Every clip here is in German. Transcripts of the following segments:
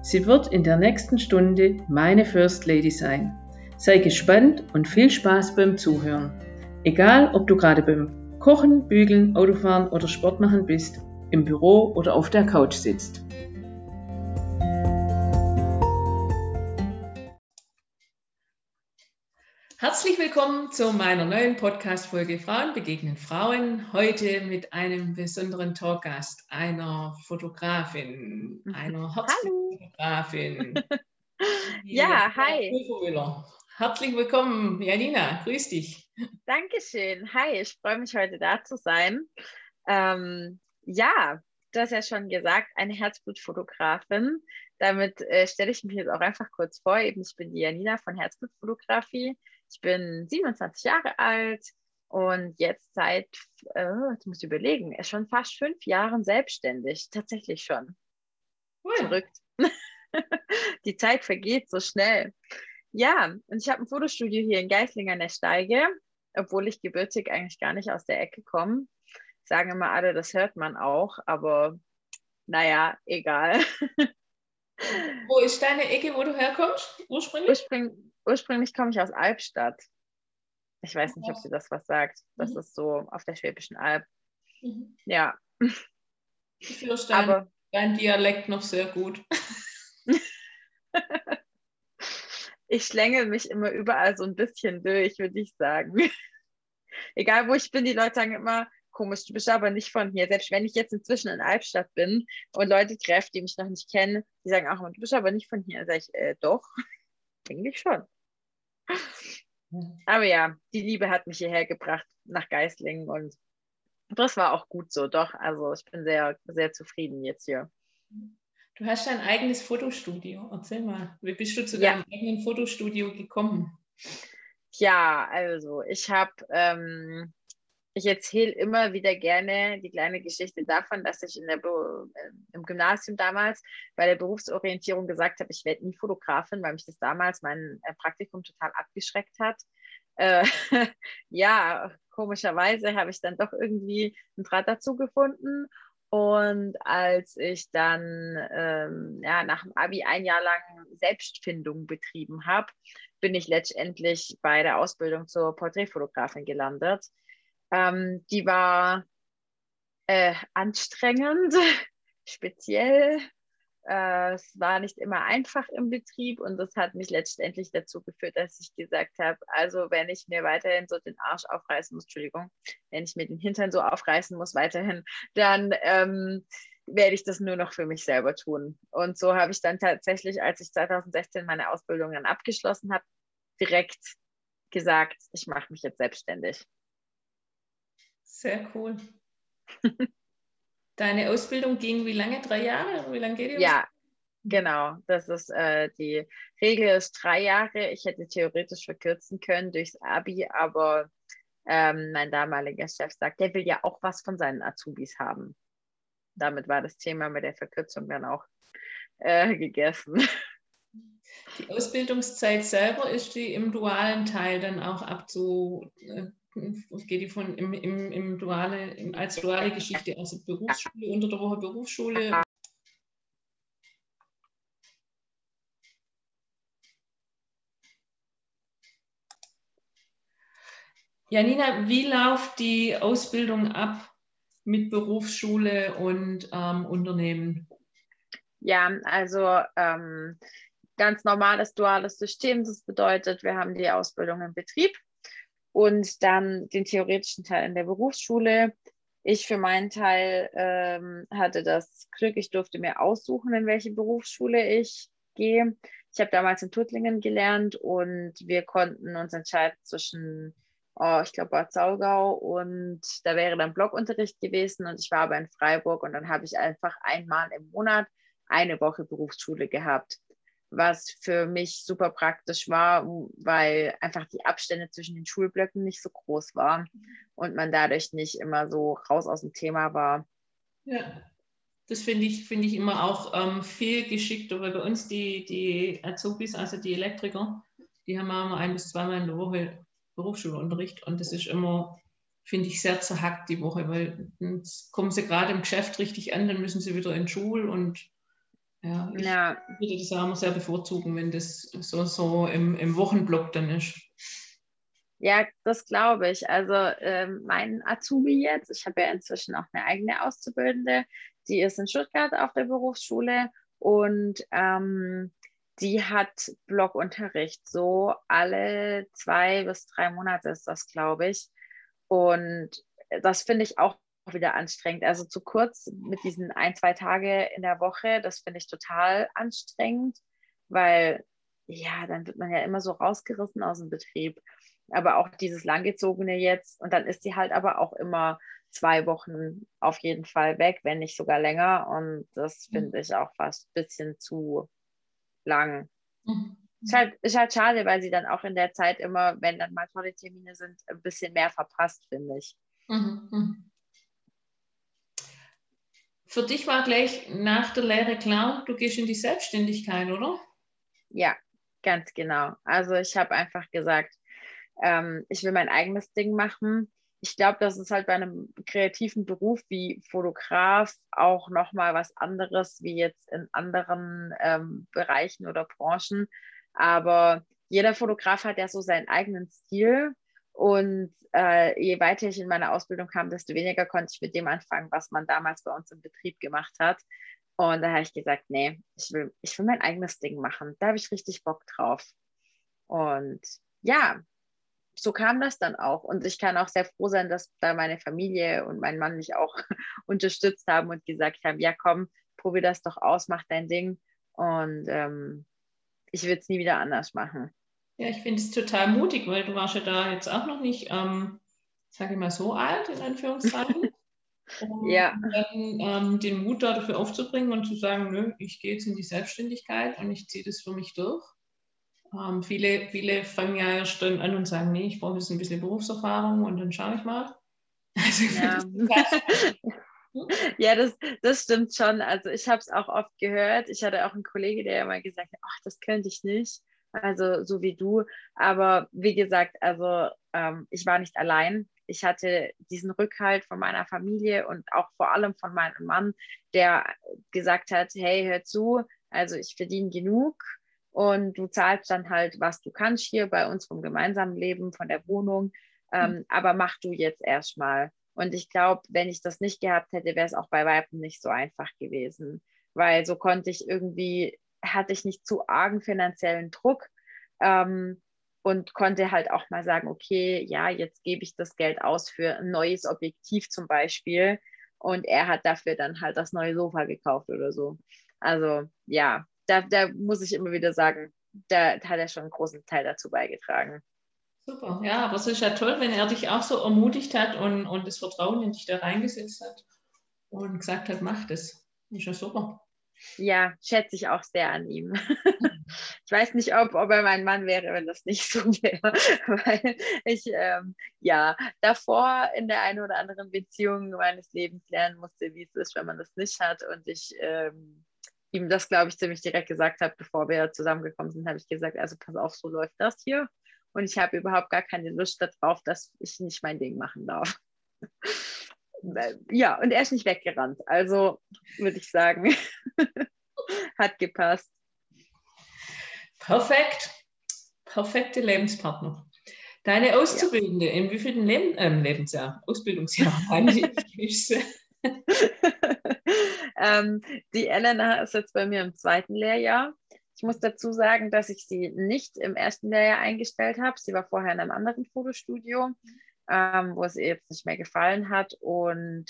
Sie wird in der nächsten Stunde meine First Lady sein. Sei gespannt und viel Spaß beim Zuhören. Egal, ob du gerade beim Kochen, Bügeln, Autofahren oder Sport machen bist, im Büro oder auf der Couch sitzt. Herzlich willkommen zu meiner neuen Podcast-Folge Frauen begegnen Frauen. Heute mit einem besonderen Talkgast, einer Fotografin, einer Herzfotografin. ja, hi. Herzlich willkommen, Janina. Grüß dich. Dankeschön. Hi, ich freue mich heute da zu sein. Ähm, ja, du hast ja schon gesagt, eine Herzblutfotografin. Damit äh, stelle ich mich jetzt auch einfach kurz vor. Eben, ich bin die Janina von Herzblutfotografie. Ich bin 27 Jahre alt und jetzt seit, äh, jetzt muss ich überlegen, schon fast fünf Jahren selbstständig. Tatsächlich schon. Cool. Verrückt. Die Zeit vergeht so schnell. Ja, und ich habe ein Fotostudio hier in Geislingen an der Steige, obwohl ich gebürtig eigentlich gar nicht aus der Ecke komme. Sagen immer alle, das hört man auch, aber naja, egal. Wo ist deine Ecke, wo du herkommst, ursprünglich? Ursprünglich, ursprünglich komme ich aus Albstadt. Ich weiß nicht, ob sie das was sagt. Das mhm. ist so auf der Schwäbischen Alb. Mhm. Ja. Ich verstehe Aber, dein Dialekt noch sehr gut. ich schlängel mich immer überall so ein bisschen durch, würde ich sagen. Egal wo ich bin, die Leute sagen immer, komisch, du bist aber nicht von hier. Selbst wenn ich jetzt inzwischen in Albstadt bin und Leute treffe, die mich noch nicht kennen, die sagen auch, du bist aber nicht von hier. Sage ich, äh, doch, eigentlich schon. Aber ja, die Liebe hat mich hierher gebracht nach Geislingen und das war auch gut so, doch. Also ich bin sehr, sehr zufrieden jetzt hier. Du hast dein eigenes Fotostudio. Erzähl mal, wie bist du zu ja. deinem eigenen Fotostudio gekommen? Ja, also ich habe ähm, ich erzähle immer wieder gerne die kleine Geschichte davon, dass ich in der äh, im Gymnasium damals bei der Berufsorientierung gesagt habe, ich werde nie Fotografin, weil mich das damals mein äh, Praktikum total abgeschreckt hat. Äh, ja, komischerweise habe ich dann doch irgendwie einen Draht dazu gefunden. Und als ich dann ähm, ja, nach dem Abi ein Jahr lang Selbstfindung betrieben habe, bin ich letztendlich bei der Ausbildung zur Porträtfotografin gelandet. Ähm, die war äh, anstrengend, speziell. Äh, es war nicht immer einfach im Betrieb und das hat mich letztendlich dazu geführt, dass ich gesagt habe, also wenn ich mir weiterhin so den Arsch aufreißen muss, Entschuldigung, wenn ich mir den Hintern so aufreißen muss weiterhin, dann ähm, werde ich das nur noch für mich selber tun. Und so habe ich dann tatsächlich, als ich 2016 meine Ausbildung dann abgeschlossen habe, direkt gesagt, ich mache mich jetzt selbstständig. Sehr cool. Deine Ausbildung ging wie lange? Drei Jahre? Wie lange geht die? Ja, genau. Das ist äh, die Regel ist drei Jahre. Ich hätte theoretisch verkürzen können durchs Abi, aber ähm, mein damaliger Chef sagt, der will ja auch was von seinen Azubis haben. Damit war das Thema mit der Verkürzung dann auch äh, gegessen. Die Ausbildungszeit selber ist die im dualen Teil dann auch abzu, äh, geht die von im, im, im duale, im, als duale Geschichte, also Berufsschule, unter der Woche Berufsschule. Janina, wie läuft die Ausbildung ab mit Berufsschule und ähm, Unternehmen? Ja, also ähm, ganz normales duales System. Das bedeutet, wir haben die Ausbildung im Betrieb und dann den theoretischen Teil in der Berufsschule. Ich für meinen Teil ähm, hatte das Glück, ich durfte mir aussuchen, in welche Berufsschule ich gehe. Ich habe damals in Tuttlingen gelernt und wir konnten uns entscheiden zwischen, oh, ich glaube, Bad Saugau und da wäre dann Blockunterricht gewesen und ich war aber in Freiburg und dann habe ich einfach einmal im Monat eine Woche Berufsschule gehabt. Was für mich super praktisch war, weil einfach die Abstände zwischen den Schulblöcken nicht so groß waren und man dadurch nicht immer so raus aus dem Thema war. Ja, das finde ich, find ich immer auch ähm, viel geschickter, weil bei uns die, die Azubis, also die Elektriker, die haben immer ein bis zweimal in der Woche Berufsschulunterricht und das ist immer, finde ich, sehr zerhackt die Woche, weil dann kommen sie gerade im Geschäft richtig an, dann müssen sie wieder in Schule und ja, ich ja. würde das auch immer sehr bevorzugen, wenn das so, so im, im Wochenblock dann ist. Ja, das glaube ich. Also ähm, mein Azubi jetzt, ich habe ja inzwischen auch eine eigene Auszubildende, die ist in Stuttgart auf der Berufsschule und ähm, die hat Blockunterricht. So alle zwei bis drei Monate ist das, glaube ich. Und das finde ich auch wieder anstrengend. Also zu kurz mit diesen ein, zwei Tage in der Woche, das finde ich total anstrengend, weil ja, dann wird man ja immer so rausgerissen aus dem Betrieb. Aber auch dieses langgezogene jetzt und dann ist sie halt aber auch immer zwei Wochen auf jeden Fall weg, wenn nicht sogar länger. Und das mhm. finde ich auch fast ein bisschen zu lang. Mhm. Ist halt, ist halt schade, weil sie dann auch in der Zeit immer, wenn dann mal tolle Termine sind, ein bisschen mehr verpasst, finde ich. Mhm. Für dich war gleich nach der Lehre klar, du gehst in die Selbstständigkeit, oder? Ja, ganz genau. Also ich habe einfach gesagt, ähm, ich will mein eigenes Ding machen. Ich glaube, das ist halt bei einem kreativen Beruf wie Fotograf auch nochmal was anderes wie jetzt in anderen ähm, Bereichen oder Branchen. Aber jeder Fotograf hat ja so seinen eigenen Stil und äh, je weiter ich in meine Ausbildung kam, desto weniger konnte ich mit dem anfangen, was man damals bei uns im Betrieb gemacht hat. Und da habe ich gesagt, nee, ich will, ich will mein eigenes Ding machen. Da habe ich richtig Bock drauf. Und ja, so kam das dann auch. Und ich kann auch sehr froh sein, dass da meine Familie und mein Mann mich auch unterstützt haben und gesagt haben, ja komm, probier das doch aus, mach dein Ding. Und ähm, ich will es nie wieder anders machen. Ja, ich finde es total mutig, weil du warst ja da jetzt auch noch nicht, ähm, sage ich mal, so alt, in Anführungszeichen. Um ja. dann ähm, den Mut da dafür aufzubringen und zu sagen, nö, ich gehe jetzt in die Selbstständigkeit und ich ziehe das für mich durch. Ähm, viele, viele fangen ja erst dann an und sagen, nee, ich brauche jetzt ein bisschen Berufserfahrung und dann schaue ich mal. Also ja. Das ja, das, das stimmt schon. Also ich habe es auch oft gehört. Ich hatte auch einen Kollege, der ja mal gesagt hat, ach, das könnte ich nicht also so wie du. Aber wie gesagt, also ähm, ich war nicht allein. Ich hatte diesen Rückhalt von meiner Familie und auch vor allem von meinem Mann, der gesagt hat, hey, hör zu, also ich verdiene genug und du zahlst dann halt, was du kannst hier bei uns vom gemeinsamen Leben, von der Wohnung, ähm, mhm. aber mach du jetzt erstmal. Und ich glaube, wenn ich das nicht gehabt hätte, wäre es auch bei Weiben nicht so einfach gewesen, weil so konnte ich irgendwie hatte ich nicht zu argen finanziellen Druck ähm, und konnte halt auch mal sagen, okay, ja, jetzt gebe ich das Geld aus für ein neues Objektiv zum Beispiel. Und er hat dafür dann halt das neue Sofa gekauft oder so. Also ja, da, da muss ich immer wieder sagen, da hat er schon einen großen Teil dazu beigetragen. Super, ja, aber es ist ja toll, wenn er dich auch so ermutigt hat und, und das Vertrauen in dich da reingesetzt hat und gesagt hat, mach das. Ist ja super. Ja, schätze ich auch sehr an ihm. ich weiß nicht, ob, ob er mein Mann wäre, wenn das nicht so wäre, weil ich ähm, ja davor in der einen oder anderen Beziehung meines Lebens lernen musste, wie es ist, wenn man das nicht hat. Und ich ähm, ihm das, glaube ich, ziemlich direkt gesagt habe, bevor wir zusammengekommen sind, habe ich gesagt, also pass auf, so läuft das hier. Und ich habe überhaupt gar keine Lust darauf, dass ich nicht mein Ding machen darf. ja, und er ist nicht weggerannt. Also würde ich sagen, hat gepasst. Perfekt. Perfekte Lebenspartner. Deine Auszubildende, ja. in wievielten Leben, äh, Lebensjahr, Ausbildungsjahr ähm, die Elena ist jetzt bei mir im zweiten Lehrjahr. Ich muss dazu sagen, dass ich sie nicht im ersten Lehrjahr eingestellt habe. Sie war vorher in einem anderen Fotostudio ähm, wo es ihr jetzt nicht mehr gefallen hat. Und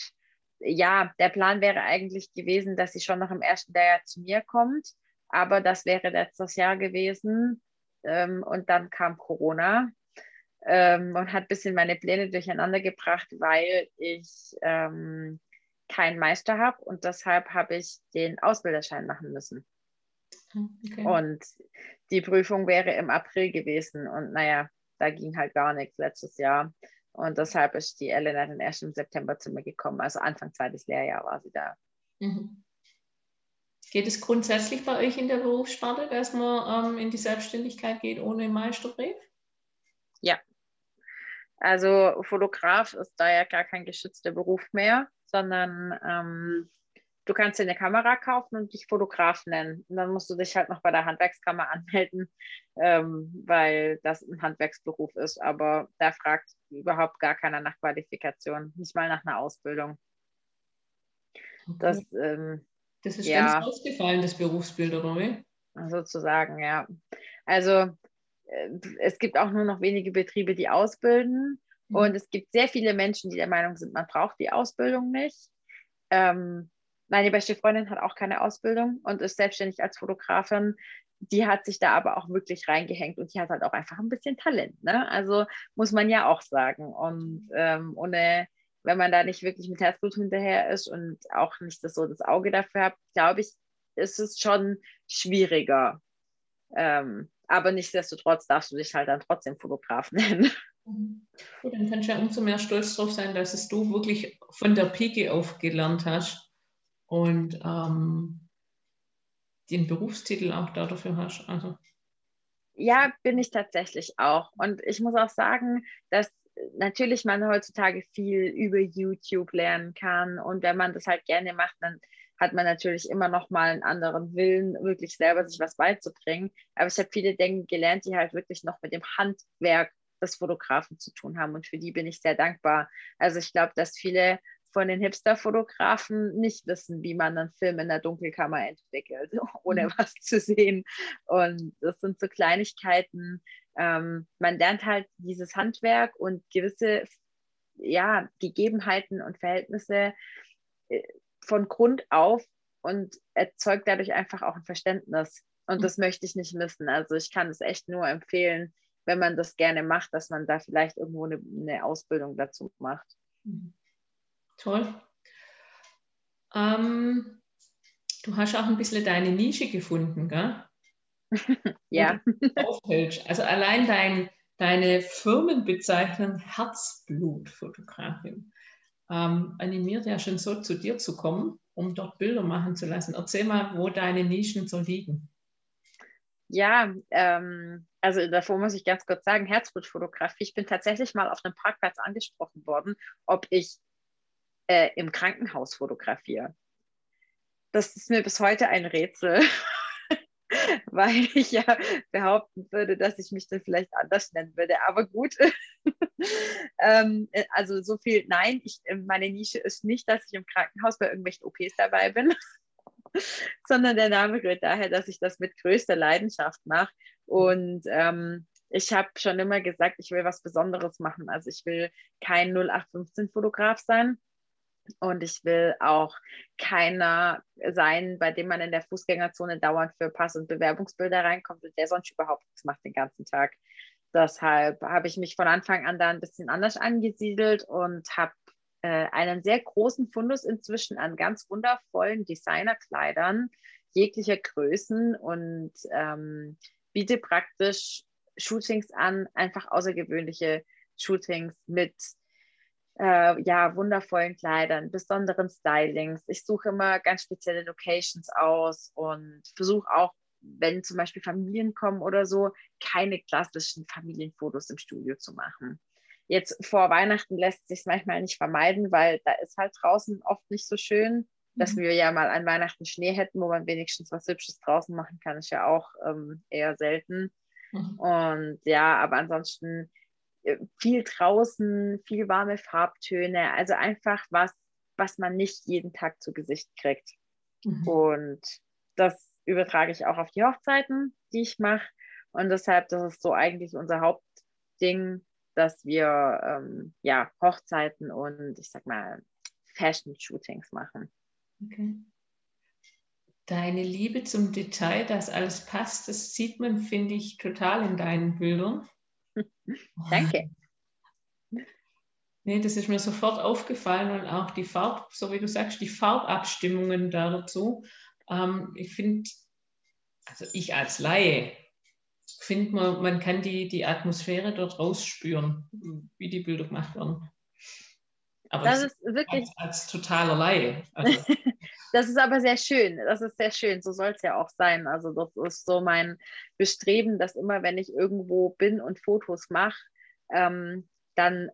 ja, der Plan wäre eigentlich gewesen, dass sie schon noch im ersten Lehrjahr zu mir kommt. Aber das wäre letztes Jahr gewesen. Ähm, und dann kam Corona ähm, und hat ein bisschen meine Pläne durcheinander gebracht, weil ich ähm, keinen Meister habe und deshalb habe ich den Ausbilderschein machen müssen. Okay. Und die Prüfung wäre im April gewesen. Und naja, da ging halt gar nichts letztes Jahr. Und deshalb ist die Elena dann erst im September zu mir gekommen. Also Anfang zweites Lehrjahr war sie da. Mhm. Geht es grundsätzlich bei euch in der Berufssparte, dass man ähm, in die Selbstständigkeit geht ohne Meisterbrief? Ja. Also Fotograf ist da ja gar kein geschützter Beruf mehr, sondern ähm, du kannst dir eine Kamera kaufen und dich Fotograf nennen. Und dann musst du dich halt noch bei der Handwerkskammer anmelden, ähm, weil das ein Handwerksberuf ist. Aber da fragt überhaupt gar keiner nach Qualifikation, nicht mal nach einer Ausbildung. Okay. Das, ähm, das ist ja, ganz ausgefallen, das Berufsbild, oder? Sozusagen, ja. Also äh, es gibt auch nur noch wenige Betriebe, die ausbilden. Mhm. Und es gibt sehr viele Menschen, die der Meinung sind, man braucht die Ausbildung nicht. Ähm, meine beste Freundin hat auch keine Ausbildung und ist selbstständig als Fotografin. Die hat sich da aber auch wirklich reingehängt und die hat halt auch einfach ein bisschen Talent. Ne? Also muss man ja auch sagen. Und ähm, ohne, wenn man da nicht wirklich mit Herzblut hinterher ist und auch nicht das, so das Auge dafür hat, glaube ich, ist es schon schwieriger. Ähm, aber nichtsdestotrotz darfst du dich halt dann trotzdem Fotograf nennen. Gut, dann kannst du ja umso mehr stolz drauf sein, dass es du wirklich von der Pike auf gelernt hast und ähm, den Berufstitel auch dafür hast. Also. Ja, bin ich tatsächlich auch. Und ich muss auch sagen, dass natürlich man heutzutage viel über YouTube lernen kann. Und wenn man das halt gerne macht, dann hat man natürlich immer noch mal einen anderen Willen, wirklich selber sich was beizubringen. Aber ich habe viele Dinge gelernt, die halt wirklich noch mit dem Handwerk des Fotografen zu tun haben. Und für die bin ich sehr dankbar. Also ich glaube, dass viele von den Hipster-Fotografen nicht wissen, wie man einen Film in der Dunkelkammer entwickelt, ohne mhm. was zu sehen. Und das sind so Kleinigkeiten. Ähm, man lernt halt dieses Handwerk und gewisse ja, Gegebenheiten und Verhältnisse äh, von Grund auf und erzeugt dadurch einfach auch ein Verständnis. Und mhm. das möchte ich nicht missen. Also ich kann es echt nur empfehlen, wenn man das gerne macht, dass man da vielleicht irgendwo eine, eine Ausbildung dazu macht. Mhm. Toll. Ähm, du hast auch ein bisschen deine Nische gefunden, gell? ja. Also allein dein, deine Firmenbezeichnung Herzblutfotografin ähm, animiert ja schon so, zu dir zu kommen, um dort Bilder machen zu lassen. Erzähl mal, wo deine Nischen so liegen. Ja, ähm, also davor muss ich ganz kurz sagen, Herzblutfotografie. Ich bin tatsächlich mal auf einem Parkplatz angesprochen worden, ob ich äh, im Krankenhaus fotografiere. Das ist mir bis heute ein Rätsel, weil ich ja behaupten würde, dass ich mich dann vielleicht anders nennen würde. Aber gut, ähm, äh, also so viel, nein, ich, äh, meine Nische ist nicht, dass ich im Krankenhaus bei irgendwelchen OPs dabei bin, sondern der Name rührt daher, dass ich das mit größter Leidenschaft mache. Und ähm, ich habe schon immer gesagt, ich will was Besonderes machen. Also ich will kein 0815-Fotograf sein, und ich will auch keiner sein, bei dem man in der Fußgängerzone dauernd für Pass- und Bewerbungsbilder reinkommt und der sonst überhaupt nichts macht den ganzen Tag. Deshalb habe ich mich von Anfang an da ein bisschen anders angesiedelt und habe äh, einen sehr großen Fundus inzwischen an ganz wundervollen Designerkleidern jeglicher Größen und ähm, biete praktisch Shootings an, einfach außergewöhnliche Shootings mit äh, ja, wundervollen Kleidern, besonderen Stylings. Ich suche immer ganz spezielle Locations aus und versuche auch, wenn zum Beispiel Familien kommen oder so, keine klassischen Familienfotos im Studio zu machen. Jetzt vor Weihnachten lässt sich manchmal nicht vermeiden, weil da ist halt draußen oft nicht so schön. Dass mhm. wir ja mal an Weihnachten Schnee hätten, wo man wenigstens was Hübsches draußen machen kann, ist ja auch ähm, eher selten. Mhm. Und ja, aber ansonsten viel draußen, viel warme Farbtöne, also einfach was, was man nicht jeden Tag zu Gesicht kriegt. Mhm. Und das übertrage ich auch auf die Hochzeiten, die ich mache. Und deshalb, das ist so eigentlich unser Hauptding, dass wir ähm, ja Hochzeiten und ich sag mal Fashion-Shootings machen. Okay. Deine Liebe zum Detail, dass alles passt, das sieht man, finde ich, total in deinen Bildern. Danke. Nee, das ist mir sofort aufgefallen und auch die Farb, so wie du sagst, die Farbabstimmungen dazu. Ähm, ich finde, also ich als Laie, finde man, man kann die, die Atmosphäre dort rausspüren, wie die Bilder gemacht werden. Aber das ist wirklich als, als totaler Laie. Also. das ist aber sehr schön. Das ist sehr schön. So soll es ja auch sein. Also das ist so mein Bestreben, dass immer, wenn ich irgendwo bin und Fotos mache, ähm, dann,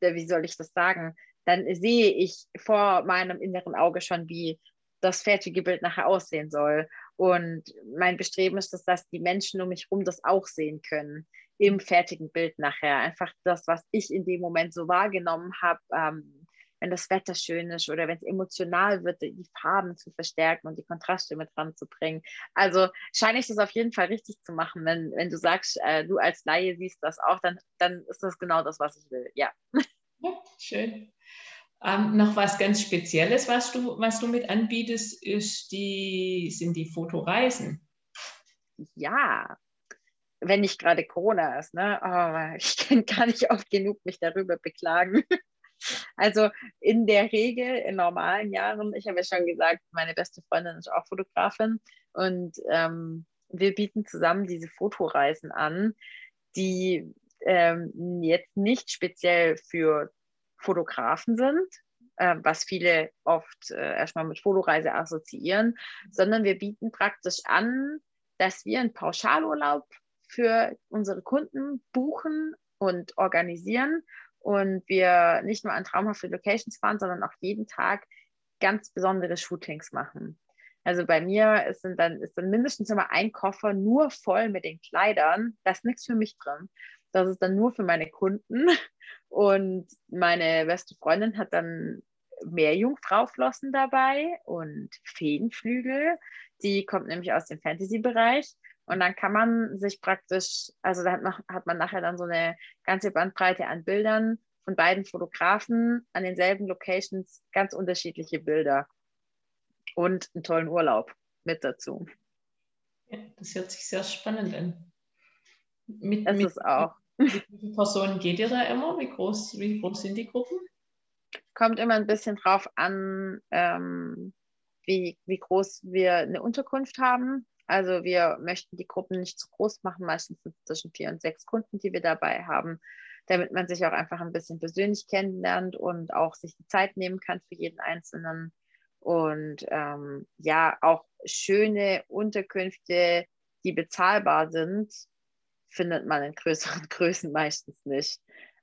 äh, wie soll ich das sagen, dann sehe ich vor meinem inneren Auge schon, wie das fertige Bild nachher aussehen soll. Und mein Bestreben ist, dass, dass die Menschen um mich herum das auch sehen können im fertigen Bild nachher. Einfach das, was ich in dem Moment so wahrgenommen habe, ähm, wenn das Wetter schön ist oder wenn es emotional wird, die Farben zu verstärken und die Kontraste mit dran zu bringen. Also scheine ich das auf jeden Fall richtig zu machen. Wenn, wenn du sagst, äh, du als Laie siehst das auch, dann, dann ist das genau das, was ich will. Ja. ja schön. Ähm, noch was ganz Spezielles, was du, was du mit anbietest, ist die, sind die Fotoreisen. Ja, wenn nicht gerade Corona ist. Ne? Oh, ich kann gar nicht oft genug mich darüber beklagen. Also in der Regel in normalen Jahren, ich habe ja schon gesagt, meine beste Freundin ist auch Fotografin und ähm, wir bieten zusammen diese Fotoreisen an, die ähm, jetzt nicht speziell für Fotografen sind, äh, was viele oft äh, erstmal mit Fotoreise assoziieren, sondern wir bieten praktisch an, dass wir einen Pauschalurlaub für unsere Kunden buchen und organisieren und wir nicht nur an traumhafte Locations fahren, sondern auch jeden Tag ganz besondere Shootings machen. Also bei mir ist dann, ist dann mindestens immer ein Koffer nur voll mit den Kleidern. Da ist nichts für mich drin. Das ist dann nur für meine Kunden. Und meine beste Freundin hat dann mehr Jungfrauflossen dabei und Feenflügel. Die kommt nämlich aus dem Fantasy-Bereich. Und dann kann man sich praktisch, also da hat man, hat man nachher dann so eine ganze Bandbreite an Bildern von beiden Fotografen an denselben Locations, ganz unterschiedliche Bilder und einen tollen Urlaub mit dazu. Ja, das hört sich sehr spannend an. Mit, das mit, ist auch. Mit wie vielen Personen geht ihr da immer? Wie groß, wie groß sind die Gruppen? Kommt immer ein bisschen drauf an, ähm, wie, wie groß wir eine Unterkunft haben. Also wir möchten die Gruppen nicht zu groß machen, meistens sind es zwischen vier und sechs Kunden, die wir dabei haben, damit man sich auch einfach ein bisschen persönlich kennenlernt und auch sich die Zeit nehmen kann für jeden Einzelnen. Und ähm, ja, auch schöne Unterkünfte, die bezahlbar sind, findet man in größeren Größen meistens nicht.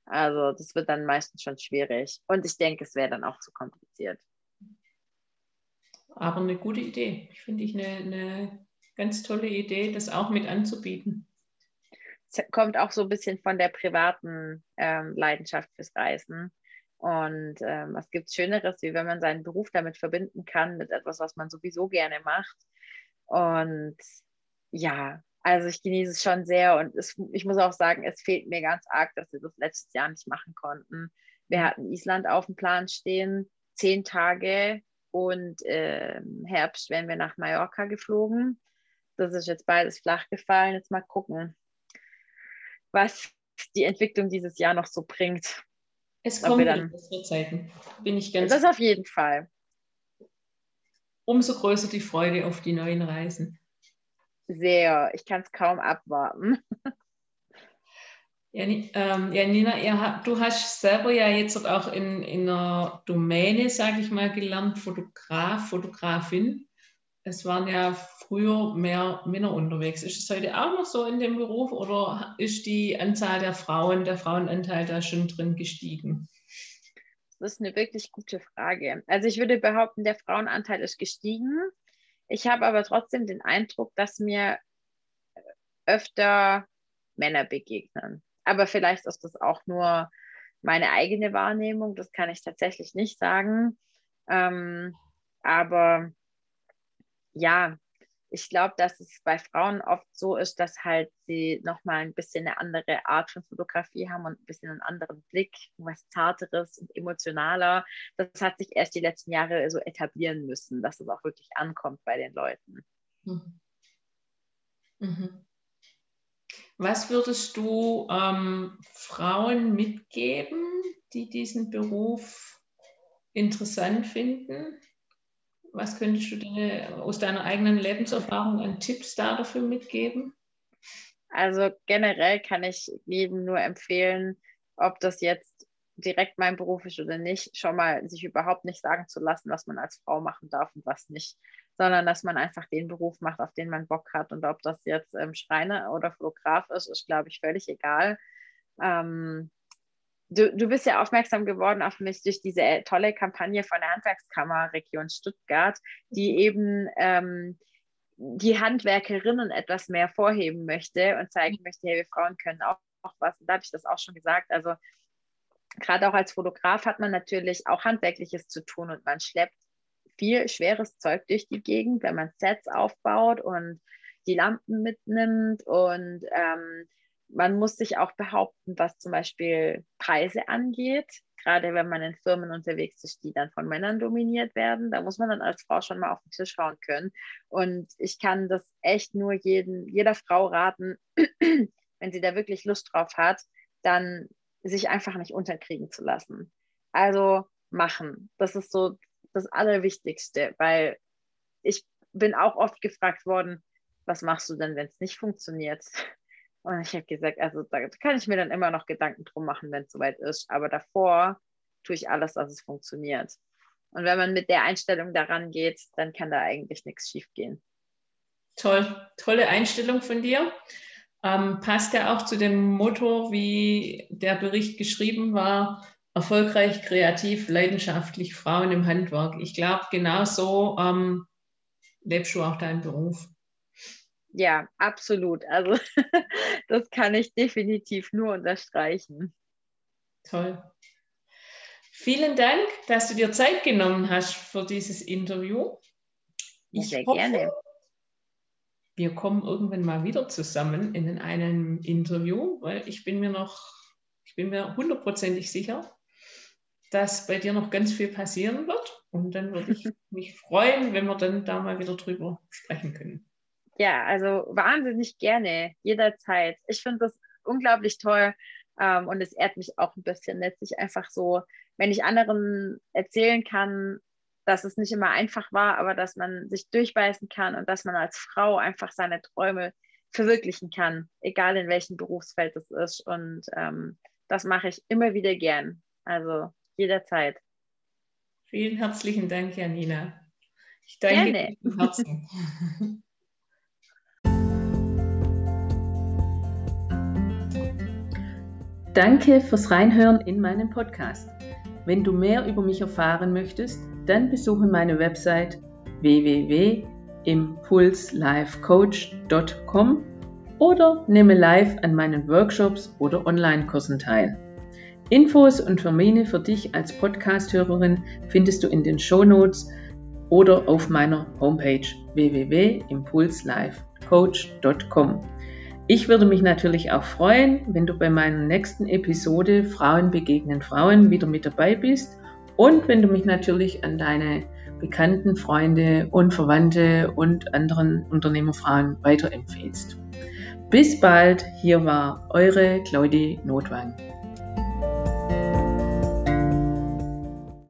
Also das wird dann meistens schon schwierig. Und ich denke, es wäre dann auch zu kompliziert. Aber eine gute Idee. Ich finde ich eine, eine ganz tolle Idee, das auch mit anzubieten. Es kommt auch so ein bisschen von der privaten ähm, Leidenschaft fürs Reisen. Und ähm, was gibt es Schöneres, wie wenn man seinen Beruf damit verbinden kann, mit etwas, was man sowieso gerne macht. Und ja, also ich genieße es schon sehr und es, ich muss auch sagen, es fehlt mir ganz arg, dass wir das letztes Jahr nicht machen konnten. Wir hatten Island auf dem Plan stehen, zehn Tage und äh, im Herbst wären wir nach Mallorca geflogen. Das ist jetzt beides flach gefallen. Jetzt mal gucken, was die Entwicklung dieses Jahr noch so bringt. Es kommen dann, bessere Zeiten, bin ich ganz. Das auf jeden Fall. Umso größer die Freude auf die neuen Reisen. Sehr. Ich kann es kaum abwarten. Ja, ähm, ja Nina, ja, du hast selber ja jetzt auch in, in einer Domäne, sage ich mal, gelernt, Fotograf, Fotografin. Es waren ja früher mehr Männer unterwegs. Ist es heute auch noch so in dem Beruf oder ist die Anzahl der Frauen, der Frauenanteil da schon drin gestiegen? Das ist eine wirklich gute Frage. Also ich würde behaupten, der Frauenanteil ist gestiegen. Ich habe aber trotzdem den Eindruck, dass mir öfter Männer begegnen. Aber vielleicht ist das auch nur meine eigene Wahrnehmung. Das kann ich tatsächlich nicht sagen. Ähm, aber ja, ich glaube, dass es bei Frauen oft so ist, dass halt sie nochmal ein bisschen eine andere Art von Fotografie haben und ein bisschen einen anderen Blick, was Zarteres und emotionaler. Das hat sich erst die letzten Jahre so etablieren müssen, dass es auch wirklich ankommt bei den Leuten. Mhm. Mhm. Was würdest du ähm, Frauen mitgeben, die diesen Beruf interessant finden? Was könntest du denn aus deiner eigenen Lebenserfahrung an Tipps da dafür mitgeben? Also generell kann ich jedem nur empfehlen, ob das jetzt direkt mein Beruf ist oder nicht, schon mal sich überhaupt nicht sagen zu lassen, was man als Frau machen darf und was nicht, sondern dass man einfach den Beruf macht, auf den man Bock hat. Und ob das jetzt ähm, Schreiner oder Fotograf ist, ist, glaube ich, völlig egal. Ähm, du, du bist ja aufmerksam geworden auf mich durch diese äh, tolle Kampagne von der Handwerkskammer Region Stuttgart, die eben ähm, die Handwerkerinnen etwas mehr vorheben möchte und zeigen möchte, hey, wir Frauen können auch, auch was. Und da habe ich das auch schon gesagt. Also gerade auch als Fotograf hat man natürlich auch Handwerkliches zu tun und man schleppt viel schweres Zeug durch die Gegend, wenn man Sets aufbaut und die Lampen mitnimmt und ähm, man muss sich auch behaupten, was zum Beispiel Preise angeht. Gerade wenn man in Firmen unterwegs ist, die dann von Männern dominiert werden, da muss man dann als Frau schon mal auf den Tisch schauen können. Und ich kann das echt nur jeden, jeder Frau raten, wenn sie da wirklich Lust drauf hat, dann sich einfach nicht unterkriegen zu lassen. Also machen. Das ist so das Allerwichtigste, weil ich bin auch oft gefragt worden, was machst du denn, wenn es nicht funktioniert? Und ich habe gesagt, also da kann ich mir dann immer noch Gedanken drum machen, wenn es soweit ist. Aber davor tue ich alles, dass es funktioniert. Und wenn man mit der Einstellung daran geht, dann kann da eigentlich nichts schief gehen. Toll, tolle Einstellung von dir. Ähm, passt ja auch zu dem Motto, wie der Bericht geschrieben war, erfolgreich, kreativ, leidenschaftlich, Frauen im Handwerk. Ich glaube, genau so ähm, lebst du auch deinen Beruf. Ja, absolut. Also das kann ich definitiv nur unterstreichen. Toll. Vielen Dank, dass du dir Zeit genommen hast für dieses Interview. Ich Sehr hoffe, gerne. Wir kommen irgendwann mal wieder zusammen in einem Interview, weil ich bin mir noch, ich bin mir hundertprozentig sicher, dass bei dir noch ganz viel passieren wird. Und dann würde ich mich freuen, wenn wir dann da mal wieder drüber sprechen können. Ja, also wahnsinnig gerne, jederzeit. Ich finde das unglaublich toll ähm, und es ehrt mich auch ein bisschen, letztlich einfach so, wenn ich anderen erzählen kann, dass es nicht immer einfach war, aber dass man sich durchbeißen kann und dass man als Frau einfach seine Träume verwirklichen kann, egal in welchem Berufsfeld es ist. Und ähm, das mache ich immer wieder gern, also jederzeit. Vielen herzlichen Dank, Janina. Ich danke von Herzen. Danke fürs Reinhören in meinen Podcast. Wenn du mehr über mich erfahren möchtest, dann besuche meine Website www.impulslifecoach.com oder nehme live an meinen Workshops oder Online-Kursen teil. Infos und Termine für dich als Podcast-Hörerin findest du in den Show Notes oder auf meiner Homepage www.impulslifecoach.com. Ich würde mich natürlich auch freuen, wenn du bei meiner nächsten Episode Frauen begegnen Frauen wieder mit dabei bist und wenn du mich natürlich an deine Bekannten, Freunde und Verwandte und anderen Unternehmerfrauen weiterempfehlst. Bis bald, hier war eure Claudie Notwang.